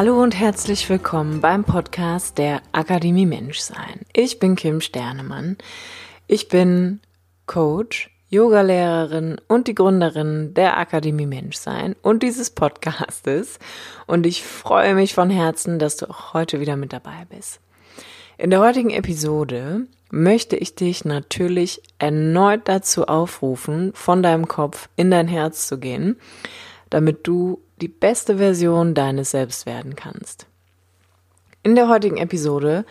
Hallo und herzlich willkommen beim Podcast der Akademie Menschsein. Ich bin Kim Sternemann. Ich bin Coach, Yogalehrerin und die Gründerin der Akademie Menschsein und dieses Podcastes. Und ich freue mich von Herzen, dass du auch heute wieder mit dabei bist. In der heutigen Episode möchte ich dich natürlich erneut dazu aufrufen, von deinem Kopf in dein Herz zu gehen, damit du die beste Version deines Selbst werden kannst. In der heutigen Episode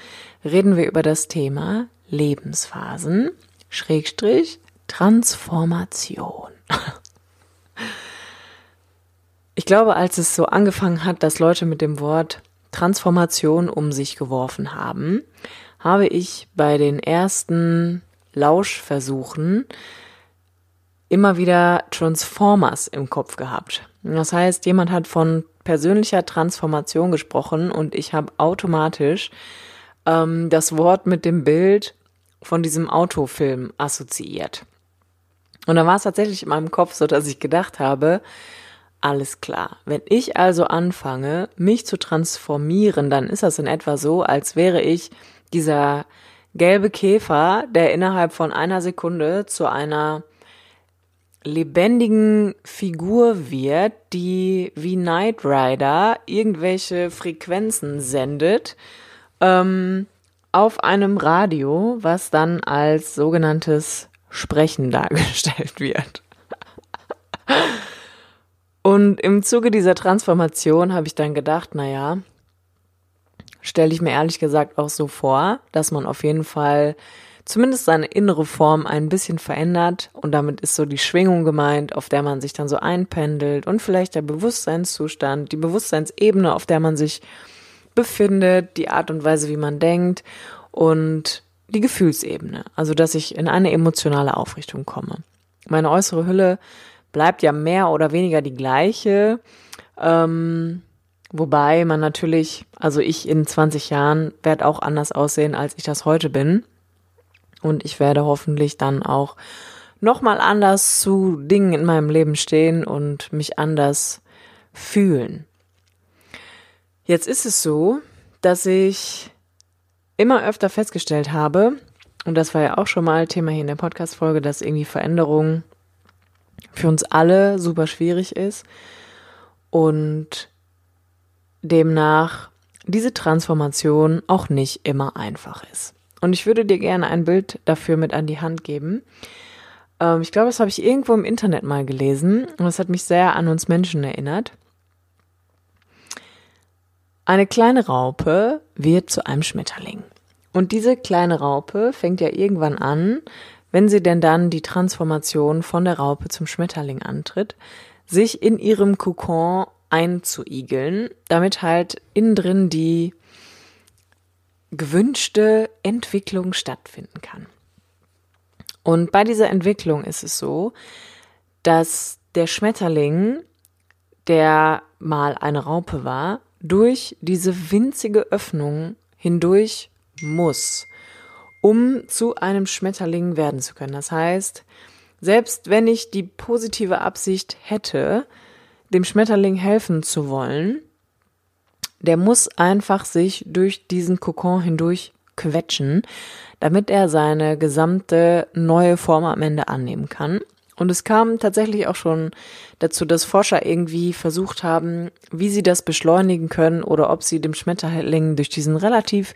reden wir über das Thema Lebensphasen, Schrägstrich, Transformation. Ich glaube, als es so angefangen hat, dass Leute mit dem Wort Transformation um sich geworfen haben, habe ich bei den ersten Lauschversuchen immer wieder Transformers im Kopf gehabt. Das heißt, jemand hat von persönlicher Transformation gesprochen und ich habe automatisch ähm, das Wort mit dem Bild von diesem Autofilm assoziiert. Und dann war es tatsächlich in meinem Kopf so, dass ich gedacht habe, alles klar. Wenn ich also anfange, mich zu transformieren, dann ist das in etwa so, als wäre ich dieser gelbe Käfer, der innerhalb von einer Sekunde zu einer lebendigen Figur wird, die wie Knight Rider irgendwelche Frequenzen sendet ähm, auf einem Radio, was dann als sogenanntes Sprechen dargestellt wird. Und im Zuge dieser Transformation habe ich dann gedacht, naja, stelle ich mir ehrlich gesagt auch so vor, dass man auf jeden Fall zumindest seine innere Form ein bisschen verändert und damit ist so die Schwingung gemeint, auf der man sich dann so einpendelt und vielleicht der Bewusstseinszustand, die Bewusstseinsebene, auf der man sich befindet, die Art und Weise, wie man denkt und die Gefühlsebene, also dass ich in eine emotionale Aufrichtung komme. Meine äußere Hülle bleibt ja mehr oder weniger die gleiche, ähm, wobei man natürlich, also ich in 20 Jahren werde auch anders aussehen, als ich das heute bin. Und ich werde hoffentlich dann auch nochmal anders zu Dingen in meinem Leben stehen und mich anders fühlen. Jetzt ist es so, dass ich immer öfter festgestellt habe, und das war ja auch schon mal Thema hier in der Podcast-Folge, dass irgendwie Veränderung für uns alle super schwierig ist und demnach diese Transformation auch nicht immer einfach ist. Und ich würde dir gerne ein Bild dafür mit an die Hand geben. Ähm, ich glaube, das habe ich irgendwo im Internet mal gelesen und das hat mich sehr an uns Menschen erinnert. Eine kleine Raupe wird zu einem Schmetterling. Und diese kleine Raupe fängt ja irgendwann an, wenn sie denn dann die Transformation von der Raupe zum Schmetterling antritt, sich in ihrem Kokon einzuigeln, damit halt innen drin die gewünschte Entwicklung stattfinden kann. Und bei dieser Entwicklung ist es so, dass der Schmetterling, der mal eine Raupe war, durch diese winzige Öffnung hindurch muss, um zu einem Schmetterling werden zu können. Das heißt, selbst wenn ich die positive Absicht hätte, dem Schmetterling helfen zu wollen, der muss einfach sich durch diesen Kokon hindurch quetschen, damit er seine gesamte neue Form am Ende annehmen kann. Und es kam tatsächlich auch schon dazu, dass Forscher irgendwie versucht haben, wie sie das beschleunigen können oder ob sie dem Schmetterling durch diesen relativ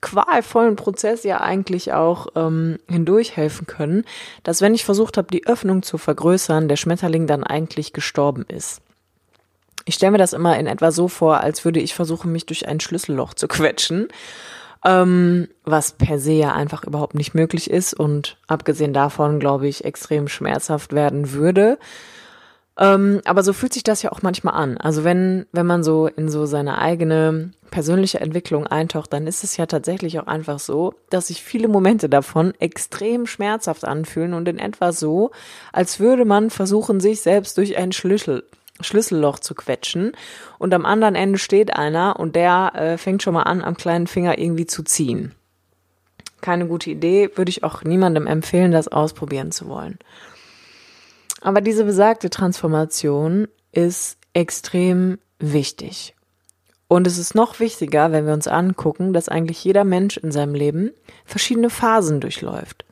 qualvollen Prozess ja eigentlich auch ähm, hindurch helfen können, dass wenn ich versucht habe, die Öffnung zu vergrößern, der Schmetterling dann eigentlich gestorben ist. Ich stelle mir das immer in etwa so vor, als würde ich versuchen, mich durch ein Schlüsselloch zu quetschen, ähm, was per se ja einfach überhaupt nicht möglich ist und abgesehen davon, glaube ich, extrem schmerzhaft werden würde. Ähm, aber so fühlt sich das ja auch manchmal an. Also wenn, wenn man so in so seine eigene persönliche Entwicklung eintaucht, dann ist es ja tatsächlich auch einfach so, dass sich viele Momente davon extrem schmerzhaft anfühlen und in etwa so, als würde man versuchen, sich selbst durch ein Schlüssel, Schlüsselloch zu quetschen und am anderen Ende steht einer und der äh, fängt schon mal an, am kleinen Finger irgendwie zu ziehen. Keine gute Idee, würde ich auch niemandem empfehlen, das ausprobieren zu wollen. Aber diese besagte Transformation ist extrem wichtig. Und es ist noch wichtiger, wenn wir uns angucken, dass eigentlich jeder Mensch in seinem Leben verschiedene Phasen durchläuft.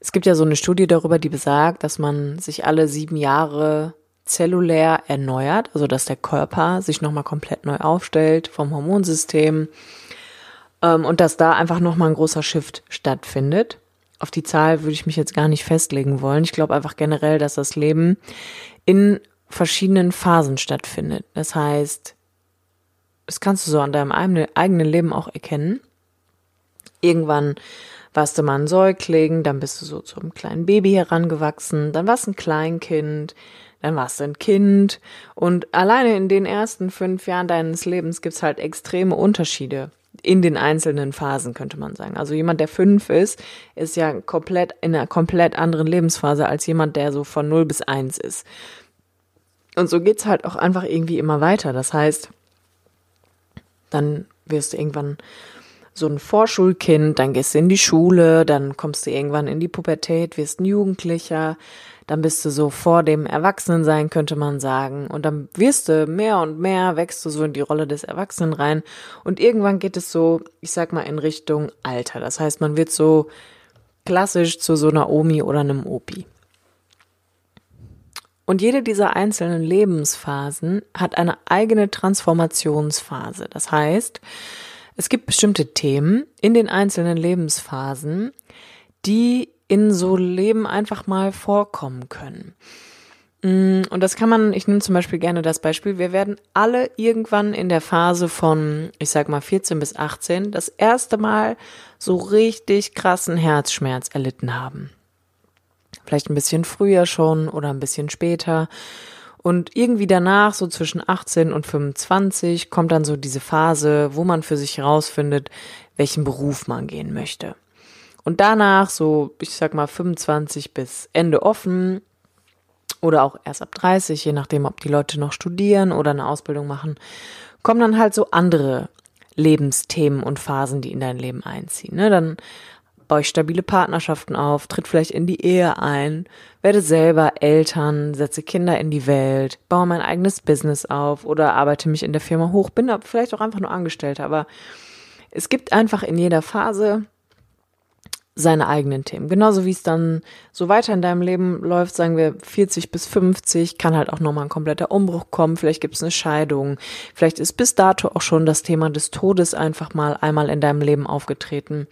Es gibt ja so eine Studie darüber, die besagt, dass man sich alle sieben Jahre zellulär erneuert, also dass der Körper sich nochmal komplett neu aufstellt vom Hormonsystem ähm, und dass da einfach nochmal ein großer Shift stattfindet auf die Zahl würde ich mich jetzt gar nicht festlegen wollen. Ich glaube einfach generell, dass das Leben in verschiedenen Phasen stattfindet. Das heißt, das kannst du so an deinem eigenen Leben auch erkennen. Irgendwann warst du mal ein Säugling, dann bist du so zum kleinen Baby herangewachsen, dann warst du ein Kleinkind, dann warst du ein Kind und alleine in den ersten fünf Jahren deines Lebens gibt's halt extreme Unterschiede in den einzelnen Phasen, könnte man sagen. Also jemand, der fünf ist, ist ja komplett in einer komplett anderen Lebensphase als jemand, der so von null bis eins ist. Und so geht's halt auch einfach irgendwie immer weiter. Das heißt, dann wirst du irgendwann so ein Vorschulkind, dann gehst du in die Schule, dann kommst du irgendwann in die Pubertät, wirst ein Jugendlicher, dann bist du so vor dem Erwachsenensein, könnte man sagen. Und dann wirst du mehr und mehr, wächst du so in die Rolle des Erwachsenen rein. Und irgendwann geht es so, ich sag mal, in Richtung Alter. Das heißt, man wird so klassisch zu so einer Omi oder einem Opi. Und jede dieser einzelnen Lebensphasen hat eine eigene Transformationsphase. Das heißt, es gibt bestimmte Themen in den einzelnen Lebensphasen, die in so Leben einfach mal vorkommen können. Mm, und das kann man, ich nehme zum Beispiel gerne das Beispiel, wir werden alle irgendwann in der Phase von, ich sag mal 14 bis 18, das erste Mal so richtig krassen Herzschmerz erlitten haben. Vielleicht ein bisschen früher schon oder ein bisschen später. Und irgendwie danach, so zwischen 18 und 25, kommt dann so diese Phase, wo man für sich herausfindet, welchen Beruf man gehen möchte. Und danach, so, ich sag mal, 25 bis Ende offen oder auch erst ab 30, je nachdem, ob die Leute noch studieren oder eine Ausbildung machen, kommen dann halt so andere Lebensthemen und Phasen, die in dein Leben einziehen. Ne? Dann baue ich stabile Partnerschaften auf, tritt vielleicht in die Ehe ein, werde selber Eltern, setze Kinder in die Welt, baue mein eigenes Business auf oder arbeite mich in der Firma hoch, bin vielleicht auch einfach nur Angestellter, aber es gibt einfach in jeder Phase seine eigenen Themen. Genauso wie es dann so weiter in deinem Leben läuft, sagen wir 40 bis 50, kann halt auch nochmal ein kompletter Umbruch kommen. Vielleicht gibt es eine Scheidung. Vielleicht ist bis dato auch schon das Thema des Todes einfach mal einmal in deinem Leben aufgetreten.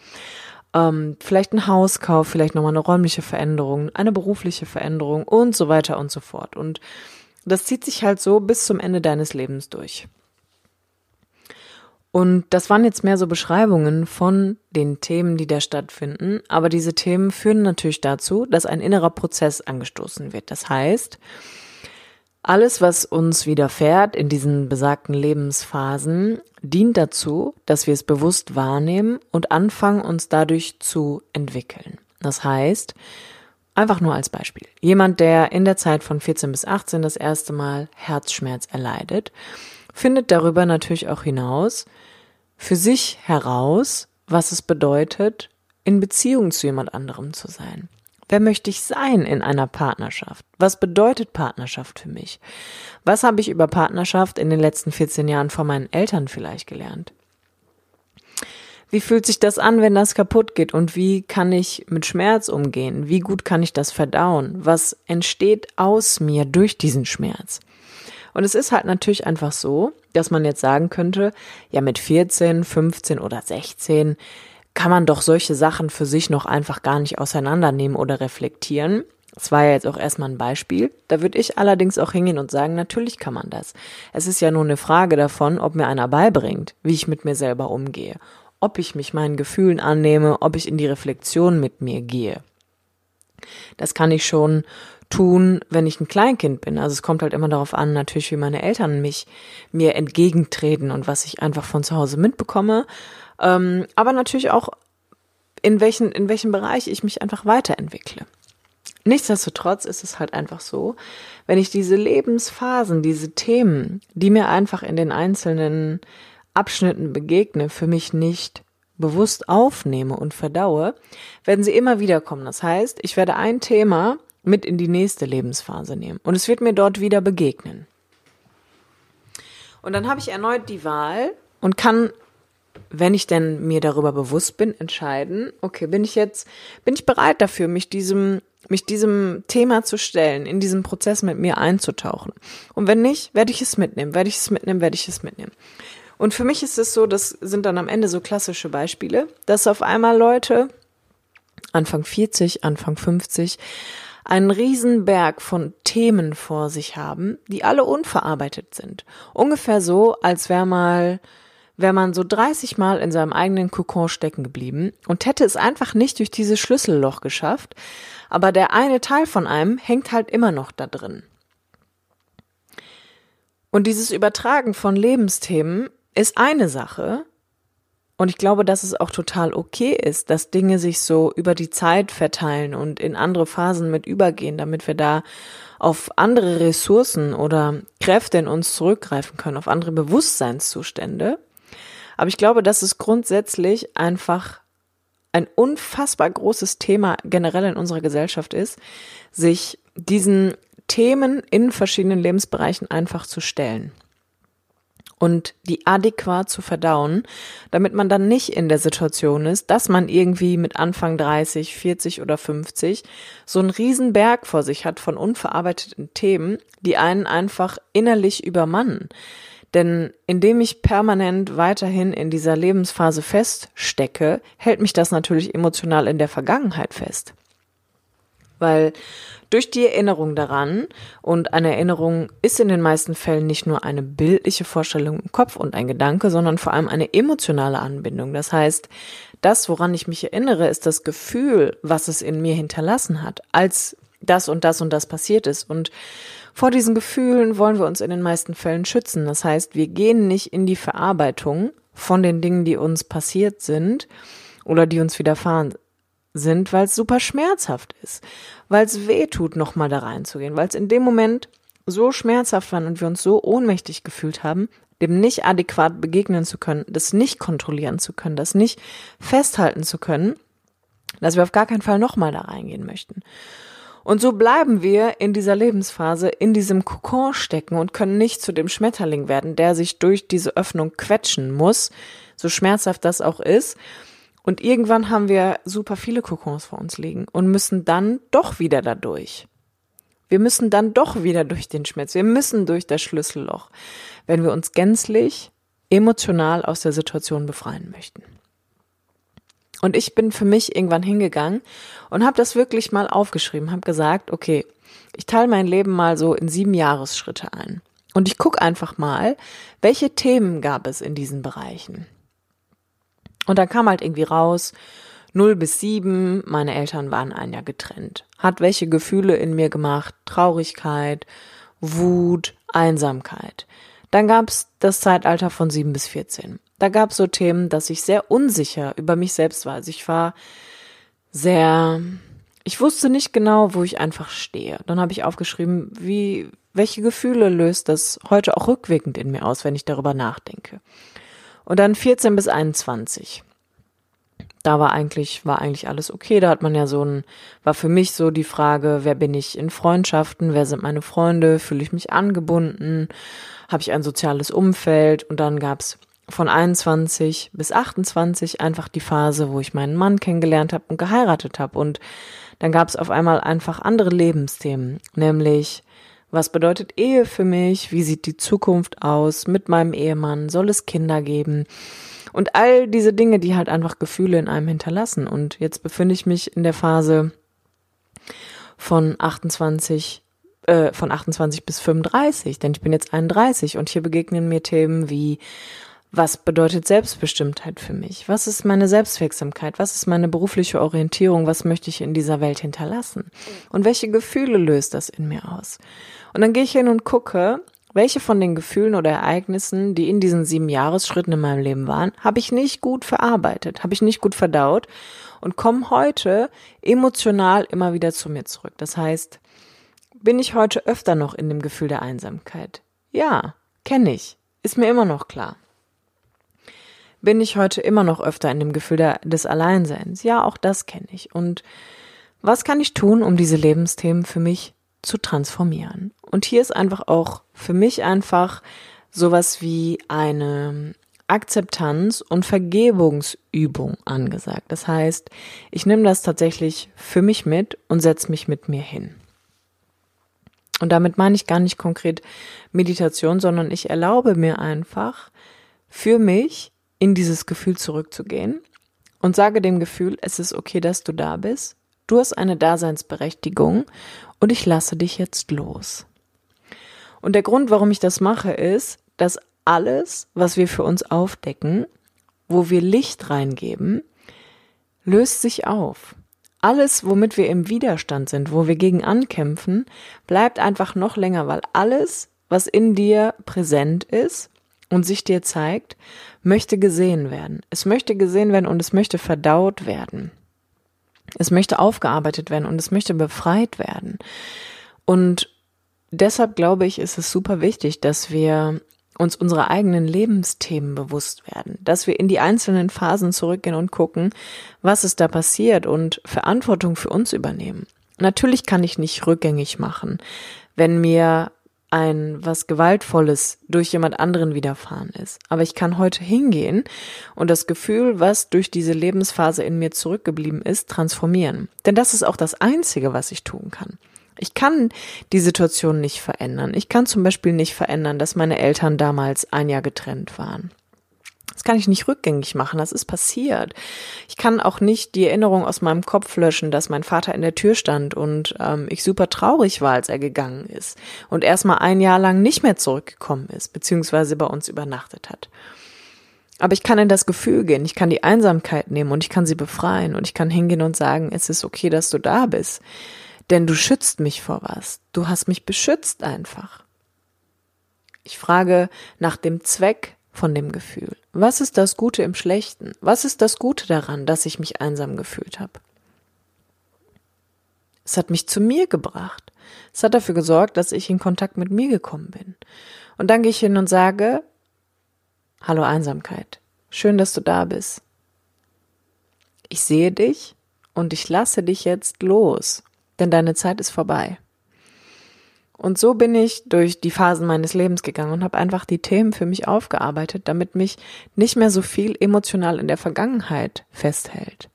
Ähm, vielleicht ein Hauskauf, vielleicht nochmal eine räumliche Veränderung, eine berufliche Veränderung und so weiter und so fort. Und das zieht sich halt so bis zum Ende deines Lebens durch. Und das waren jetzt mehr so Beschreibungen von den Themen, die da stattfinden. Aber diese Themen führen natürlich dazu, dass ein innerer Prozess angestoßen wird. Das heißt, alles, was uns widerfährt in diesen besagten Lebensphasen, dient dazu, dass wir es bewusst wahrnehmen und anfangen, uns dadurch zu entwickeln. Das heißt, einfach nur als Beispiel, jemand, der in der Zeit von 14 bis 18 das erste Mal Herzschmerz erleidet, findet darüber natürlich auch hinaus für sich heraus, was es bedeutet, in Beziehung zu jemand anderem zu sein. Wer möchte ich sein in einer Partnerschaft? Was bedeutet Partnerschaft für mich? Was habe ich über Partnerschaft in den letzten 14 Jahren von meinen Eltern vielleicht gelernt? Wie fühlt sich das an, wenn das kaputt geht? Und wie kann ich mit Schmerz umgehen? Wie gut kann ich das verdauen? Was entsteht aus mir durch diesen Schmerz? Und es ist halt natürlich einfach so, dass man jetzt sagen könnte, ja mit 14, 15 oder 16 kann man doch solche Sachen für sich noch einfach gar nicht auseinandernehmen oder reflektieren. Das war ja jetzt auch erstmal ein Beispiel. Da würde ich allerdings auch hingehen und sagen, natürlich kann man das. Es ist ja nur eine Frage davon, ob mir einer beibringt, wie ich mit mir selber umgehe, ob ich mich meinen Gefühlen annehme, ob ich in die Reflexion mit mir gehe. Das kann ich schon tun, wenn ich ein Kleinkind bin. Also es kommt halt immer darauf an, natürlich, wie meine Eltern mich mir entgegentreten und was ich einfach von zu Hause mitbekomme. Ähm, aber natürlich auch in welchen, in welchem Bereich ich mich einfach weiterentwickle. Nichtsdestotrotz ist es halt einfach so, wenn ich diese Lebensphasen, diese Themen, die mir einfach in den einzelnen Abschnitten begegne, für mich nicht bewusst aufnehme und verdaue, werden sie immer wieder kommen. Das heißt, ich werde ein Thema mit in die nächste Lebensphase nehmen und es wird mir dort wieder begegnen. Und dann habe ich erneut die Wahl und kann, wenn ich denn mir darüber bewusst bin, entscheiden, okay, bin ich jetzt, bin ich bereit dafür, mich diesem, mich diesem Thema zu stellen, in diesem Prozess mit mir einzutauchen. Und wenn nicht, werde ich es mitnehmen, werde ich es mitnehmen, werde ich es mitnehmen. Und für mich ist es so, das sind dann am Ende so klassische Beispiele, dass auf einmal Leute Anfang 40, Anfang 50 einen Riesenberg von Themen vor sich haben, die alle unverarbeitet sind. Ungefähr so, als wäre mal wäre man so 30 Mal in seinem eigenen Kokon stecken geblieben und hätte es einfach nicht durch dieses Schlüsselloch geschafft, aber der eine Teil von einem hängt halt immer noch da drin. Und dieses Übertragen von Lebensthemen ist eine Sache. Und ich glaube, dass es auch total okay ist, dass Dinge sich so über die Zeit verteilen und in andere Phasen mit übergehen, damit wir da auf andere Ressourcen oder Kräfte in uns zurückgreifen können, auf andere Bewusstseinszustände. Aber ich glaube, dass es grundsätzlich einfach ein unfassbar großes Thema generell in unserer Gesellschaft ist, sich diesen Themen in verschiedenen Lebensbereichen einfach zu stellen und die adäquat zu verdauen, damit man dann nicht in der Situation ist, dass man irgendwie mit Anfang 30, 40 oder 50 so einen riesen Berg vor sich hat von unverarbeiteten Themen, die einen einfach innerlich übermannen. Denn indem ich permanent weiterhin in dieser Lebensphase feststecke, hält mich das natürlich emotional in der Vergangenheit fest. Weil durch die Erinnerung daran, und eine Erinnerung ist in den meisten Fällen nicht nur eine bildliche Vorstellung im Kopf und ein Gedanke, sondern vor allem eine emotionale Anbindung. Das heißt, das, woran ich mich erinnere, ist das Gefühl, was es in mir hinterlassen hat, als das und das und das passiert ist. Und vor diesen Gefühlen wollen wir uns in den meisten Fällen schützen. Das heißt, wir gehen nicht in die Verarbeitung von den Dingen, die uns passiert sind oder die uns widerfahren sind, weil es super schmerzhaft ist, weil es weh tut, nochmal da reinzugehen, weil es in dem Moment so schmerzhaft war und wir uns so ohnmächtig gefühlt haben, dem nicht adäquat begegnen zu können, das nicht kontrollieren zu können, das nicht festhalten zu können, dass wir auf gar keinen Fall nochmal da reingehen möchten. Und so bleiben wir in dieser Lebensphase in diesem Kokon stecken und können nicht zu dem Schmetterling werden, der sich durch diese Öffnung quetschen muss, so schmerzhaft das auch ist, und irgendwann haben wir super viele Kokons vor uns liegen und müssen dann doch wieder da durch. Wir müssen dann doch wieder durch den Schmerz. Wir müssen durch das Schlüsselloch, wenn wir uns gänzlich emotional aus der Situation befreien möchten. Und ich bin für mich irgendwann hingegangen und habe das wirklich mal aufgeschrieben, habe gesagt, okay, ich teile mein Leben mal so in sieben Jahresschritte ein. Und ich gucke einfach mal, welche Themen gab es in diesen Bereichen. Und dann kam halt irgendwie raus, 0 bis 7, meine Eltern waren ein Jahr getrennt. Hat welche Gefühle in mir gemacht? Traurigkeit, Wut, Einsamkeit. Dann gab's das Zeitalter von 7 bis 14. Da gab's so Themen, dass ich sehr unsicher über mich selbst war. Also ich war sehr, ich wusste nicht genau, wo ich einfach stehe. Dann habe ich aufgeschrieben, wie, welche Gefühle löst das heute auch rückwirkend in mir aus, wenn ich darüber nachdenke. Und dann 14 bis 21. Da war eigentlich, war eigentlich alles okay. Da hat man ja so ein, war für mich so die Frage, wer bin ich in Freundschaften, wer sind meine Freunde, fühle ich mich angebunden, habe ich ein soziales Umfeld und dann gab's von 21 bis 28 einfach die Phase, wo ich meinen Mann kennengelernt habe und geheiratet habe. Und dann gab es auf einmal einfach andere Lebensthemen, nämlich was bedeutet Ehe für mich? Wie sieht die Zukunft aus mit meinem Ehemann? Soll es Kinder geben? Und all diese Dinge, die halt einfach Gefühle in einem hinterlassen. Und jetzt befinde ich mich in der Phase von 28 äh, von 28 bis 35, denn ich bin jetzt 31 und hier begegnen mir Themen wie Was bedeutet Selbstbestimmtheit für mich? Was ist meine Selbstwirksamkeit? Was ist meine berufliche Orientierung? Was möchte ich in dieser Welt hinterlassen? Und welche Gefühle löst das in mir aus? Und dann gehe ich hin und gucke, welche von den Gefühlen oder Ereignissen, die in diesen sieben Jahresschritten in meinem Leben waren, habe ich nicht gut verarbeitet, habe ich nicht gut verdaut und komme heute emotional immer wieder zu mir zurück. Das heißt, bin ich heute öfter noch in dem Gefühl der Einsamkeit? Ja, kenne ich, ist mir immer noch klar bin ich heute immer noch öfter in dem Gefühl der, des Alleinseins. Ja, auch das kenne ich. Und was kann ich tun, um diese Lebensthemen für mich zu transformieren? Und hier ist einfach auch für mich einfach sowas wie eine Akzeptanz und Vergebungsübung angesagt. Das heißt, ich nehme das tatsächlich für mich mit und setze mich mit mir hin. Und damit meine ich gar nicht konkret Meditation, sondern ich erlaube mir einfach für mich in dieses Gefühl zurückzugehen und sage dem Gefühl, es ist okay, dass du da bist. Du hast eine Daseinsberechtigung und ich lasse dich jetzt los. Und der Grund, warum ich das mache, ist, dass alles, was wir für uns aufdecken, wo wir Licht reingeben, löst sich auf. Alles, womit wir im Widerstand sind, wo wir gegen ankämpfen, bleibt einfach noch länger, weil alles, was in dir präsent ist, und sich dir zeigt, möchte gesehen werden. Es möchte gesehen werden und es möchte verdaut werden. Es möchte aufgearbeitet werden und es möchte befreit werden. Und deshalb glaube ich, ist es super wichtig, dass wir uns unsere eigenen Lebensthemen bewusst werden, dass wir in die einzelnen Phasen zurückgehen und gucken, was ist da passiert und Verantwortung für uns übernehmen. Natürlich kann ich nicht rückgängig machen, wenn mir ein was Gewaltvolles durch jemand anderen widerfahren ist. Aber ich kann heute hingehen und das Gefühl, was durch diese Lebensphase in mir zurückgeblieben ist, transformieren. Denn das ist auch das Einzige, was ich tun kann. Ich kann die Situation nicht verändern. Ich kann zum Beispiel nicht verändern, dass meine Eltern damals ein Jahr getrennt waren. Das kann ich nicht rückgängig machen, das ist passiert. Ich kann auch nicht die Erinnerung aus meinem Kopf löschen, dass mein Vater in der Tür stand und ähm, ich super traurig war, als er gegangen ist und erstmal ein Jahr lang nicht mehr zurückgekommen ist, beziehungsweise bei uns übernachtet hat. Aber ich kann in das Gefühl gehen, ich kann die Einsamkeit nehmen und ich kann sie befreien und ich kann hingehen und sagen, es ist okay, dass du da bist. Denn du schützt mich vor was. Du hast mich beschützt einfach. Ich frage nach dem Zweck von dem Gefühl. Was ist das Gute im Schlechten? Was ist das Gute daran, dass ich mich einsam gefühlt habe? Es hat mich zu mir gebracht. Es hat dafür gesorgt, dass ich in Kontakt mit mir gekommen bin. Und dann gehe ich hin und sage, Hallo Einsamkeit, schön, dass du da bist. Ich sehe dich und ich lasse dich jetzt los, denn deine Zeit ist vorbei. Und so bin ich durch die Phasen meines Lebens gegangen und habe einfach die Themen für mich aufgearbeitet, damit mich nicht mehr so viel emotional in der Vergangenheit festhält.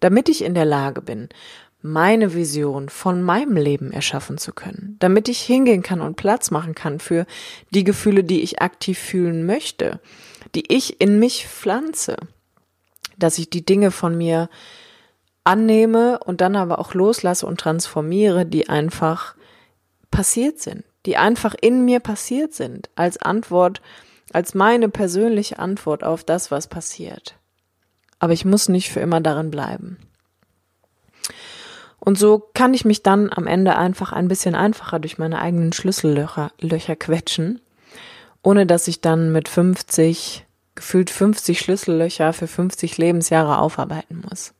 Damit ich in der Lage bin, meine Vision von meinem Leben erschaffen zu können, damit ich hingehen kann und Platz machen kann für die Gefühle, die ich aktiv fühlen möchte, die ich in mich pflanze, dass ich die Dinge von mir annehme und dann aber auch loslasse und transformiere, die einfach passiert sind, die einfach in mir passiert sind, als Antwort, als meine persönliche Antwort auf das, was passiert. Aber ich muss nicht für immer darin bleiben. Und so kann ich mich dann am Ende einfach ein bisschen einfacher durch meine eigenen Schlüssellöcher Löcher quetschen, ohne dass ich dann mit 50, gefühlt 50 Schlüssellöcher für 50 Lebensjahre aufarbeiten muss.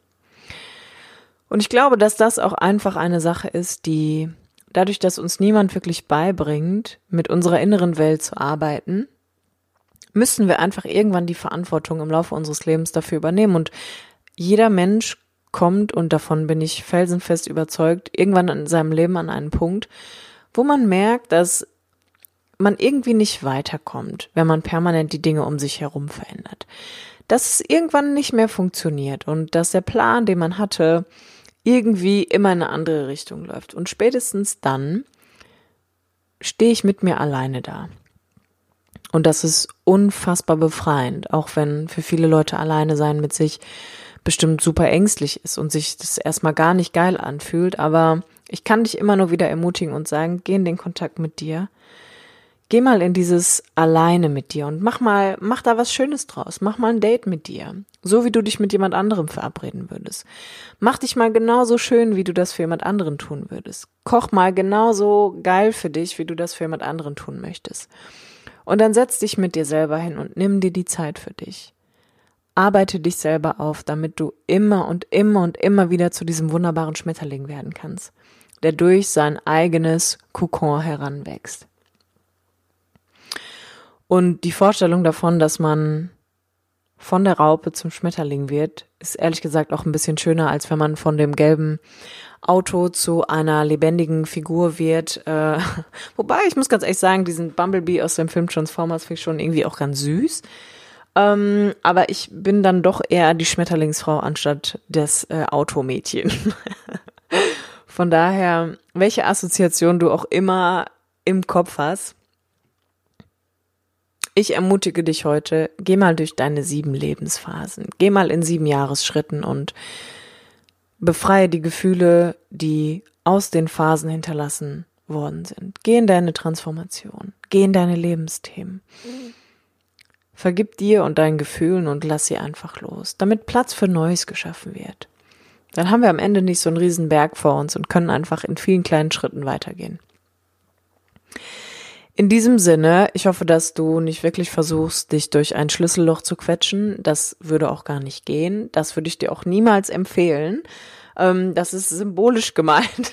Und ich glaube, dass das auch einfach eine Sache ist, die dadurch, dass uns niemand wirklich beibringt, mit unserer inneren Welt zu arbeiten, müssen wir einfach irgendwann die Verantwortung im Laufe unseres Lebens dafür übernehmen. Und jeder Mensch kommt, und davon bin ich felsenfest überzeugt, irgendwann in seinem Leben an einen Punkt, wo man merkt, dass man irgendwie nicht weiterkommt, wenn man permanent die Dinge um sich herum verändert. Dass es irgendwann nicht mehr funktioniert und dass der Plan, den man hatte, irgendwie immer in eine andere Richtung läuft. Und spätestens dann stehe ich mit mir alleine da. Und das ist unfassbar befreiend, auch wenn für viele Leute alleine sein mit sich bestimmt super ängstlich ist und sich das erstmal gar nicht geil anfühlt. Aber ich kann dich immer nur wieder ermutigen und sagen, geh in den Kontakt mit dir. Geh mal in dieses alleine mit dir und mach mal, mach da was Schönes draus. Mach mal ein Date mit dir. So wie du dich mit jemand anderem verabreden würdest. Mach dich mal genauso schön, wie du das für jemand anderen tun würdest. Koch mal genauso geil für dich, wie du das für jemand anderen tun möchtest. Und dann setz dich mit dir selber hin und nimm dir die Zeit für dich. Arbeite dich selber auf, damit du immer und immer und immer wieder zu diesem wunderbaren Schmetterling werden kannst, der durch sein eigenes Kokon heranwächst. Und die Vorstellung davon, dass man von der Raupe zum Schmetterling wird, ist ehrlich gesagt auch ein bisschen schöner, als wenn man von dem gelben Auto zu einer lebendigen Figur wird. Äh, wobei, ich muss ganz ehrlich sagen, diesen Bumblebee aus dem Film Transformers finde ich schon irgendwie auch ganz süß. Ähm, aber ich bin dann doch eher die Schmetterlingsfrau anstatt das äh, Automädchen. Von daher, welche Assoziation du auch immer im Kopf hast, ich ermutige dich heute, geh mal durch deine sieben Lebensphasen. Geh mal in sieben Jahresschritten und befreie die Gefühle, die aus den Phasen hinterlassen worden sind. Geh in deine Transformation. Geh in deine Lebensthemen. Vergib dir und deinen Gefühlen und lass sie einfach los, damit Platz für Neues geschaffen wird. Dann haben wir am Ende nicht so einen riesen Berg vor uns und können einfach in vielen kleinen Schritten weitergehen. In diesem Sinne, ich hoffe, dass du nicht wirklich versuchst, dich durch ein Schlüsselloch zu quetschen. Das würde auch gar nicht gehen. Das würde ich dir auch niemals empfehlen. Ähm, das ist symbolisch gemeint.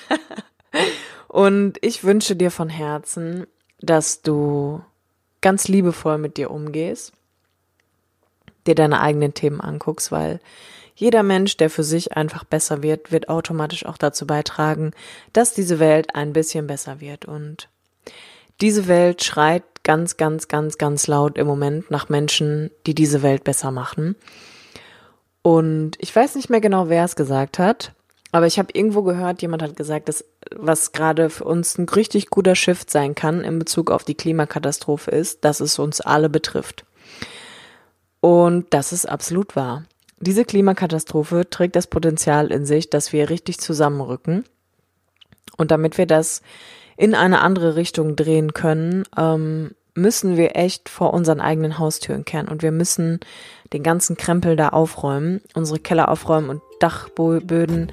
Und ich wünsche dir von Herzen, dass du ganz liebevoll mit dir umgehst, dir deine eigenen Themen anguckst, weil jeder Mensch, der für sich einfach besser wird, wird automatisch auch dazu beitragen, dass diese Welt ein bisschen besser wird. Und diese Welt schreit ganz, ganz, ganz, ganz laut im Moment nach Menschen, die diese Welt besser machen. Und ich weiß nicht mehr genau, wer es gesagt hat, aber ich habe irgendwo gehört, jemand hat gesagt, dass was gerade für uns ein richtig guter Shift sein kann in Bezug auf die Klimakatastrophe ist, dass es uns alle betrifft. Und das ist absolut wahr. Diese Klimakatastrophe trägt das Potenzial in sich, dass wir richtig zusammenrücken. Und damit wir das in eine andere Richtung drehen können, ähm, müssen wir echt vor unseren eigenen Haustüren kehren und wir müssen den ganzen Krempel da aufräumen, unsere Keller aufräumen und Dachböden,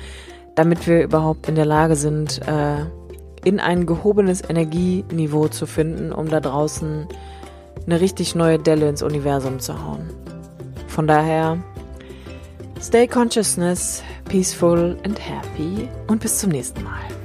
damit wir überhaupt in der Lage sind, äh, in ein gehobenes Energieniveau zu finden, um da draußen eine richtig neue Delle ins Universum zu hauen. Von daher, stay consciousness, peaceful and happy und bis zum nächsten Mal.